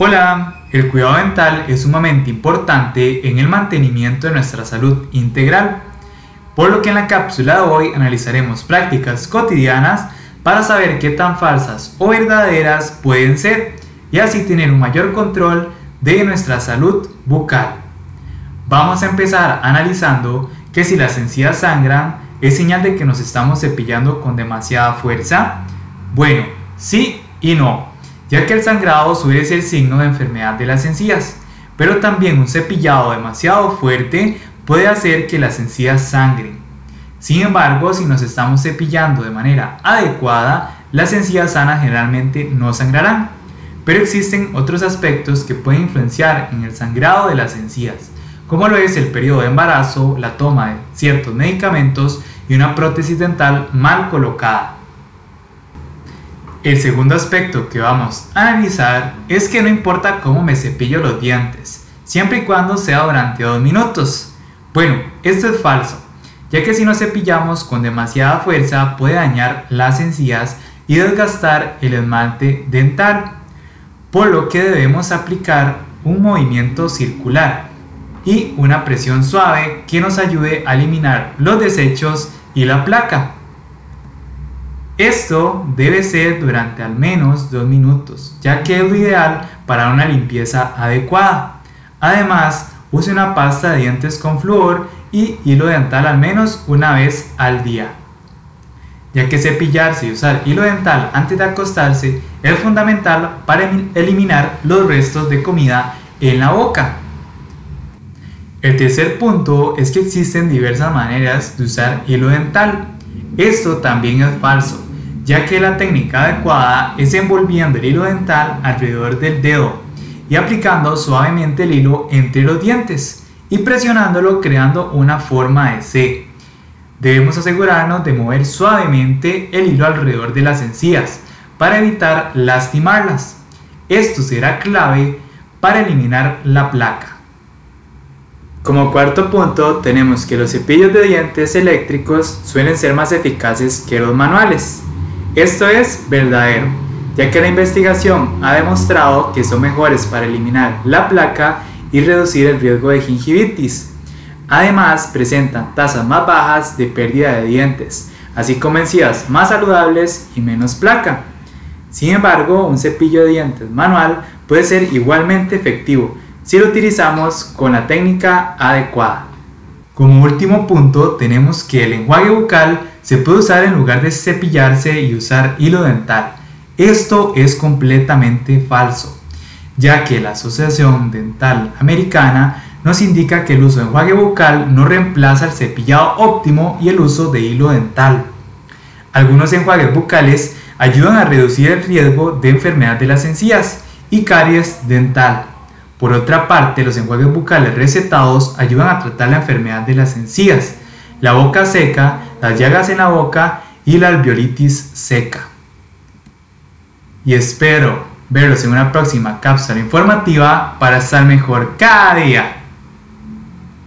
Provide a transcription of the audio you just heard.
Hola, el cuidado dental es sumamente importante en el mantenimiento de nuestra salud integral, por lo que en la cápsula de hoy analizaremos prácticas cotidianas para saber qué tan falsas o verdaderas pueden ser y así tener un mayor control de nuestra salud bucal. Vamos a empezar analizando que si las encías sangran es señal de que nos estamos cepillando con demasiada fuerza. Bueno, sí y no ya que el sangrado suele ser signo de enfermedad de las encías, pero también un cepillado demasiado fuerte puede hacer que las encías sangren. Sin embargo, si nos estamos cepillando de manera adecuada, las encías sanas generalmente no sangrarán. Pero existen otros aspectos que pueden influenciar en el sangrado de las encías, como lo es el periodo de embarazo, la toma de ciertos medicamentos y una prótesis dental mal colocada. El segundo aspecto que vamos a analizar es que no importa cómo me cepillo los dientes, siempre y cuando sea durante dos minutos. Bueno, esto es falso, ya que si nos cepillamos con demasiada fuerza puede dañar las encías y desgastar el esmalte dental, por lo que debemos aplicar un movimiento circular y una presión suave que nos ayude a eliminar los desechos y la placa. Esto debe ser durante al menos dos minutos, ya que es lo ideal para una limpieza adecuada. Además, use una pasta de dientes con flúor y hilo dental al menos una vez al día. Ya que cepillarse y usar hilo dental antes de acostarse es fundamental para eliminar los restos de comida en la boca. El tercer punto es que existen diversas maneras de usar hilo dental. Esto también es falso ya que la técnica adecuada es envolviendo el hilo dental alrededor del dedo y aplicando suavemente el hilo entre los dientes y presionándolo creando una forma de C. Debemos asegurarnos de mover suavemente el hilo alrededor de las encías para evitar lastimarlas. Esto será clave para eliminar la placa. Como cuarto punto tenemos que los cepillos de dientes eléctricos suelen ser más eficaces que los manuales. Esto es verdadero, ya que la investigación ha demostrado que son mejores para eliminar la placa y reducir el riesgo de gingivitis. Además, presentan tasas más bajas de pérdida de dientes, así como encías más saludables y menos placa. Sin embargo, un cepillo de dientes manual puede ser igualmente efectivo si lo utilizamos con la técnica adecuada. Como último punto, tenemos que el enjuague bucal se puede usar en lugar de cepillarse y usar hilo dental. Esto es completamente falso, ya que la Asociación Dental Americana nos indica que el uso de enjuague bucal no reemplaza el cepillado óptimo y el uso de hilo dental. Algunos enjuagues bucales ayudan a reducir el riesgo de enfermedad de las encías y caries dental. Por otra parte, los enjuagues bucales recetados ayudan a tratar la enfermedad de las encías, la boca seca, las llagas en la boca y la alveolitis seca. Y espero verlos en una próxima cápsula informativa para estar mejor cada día.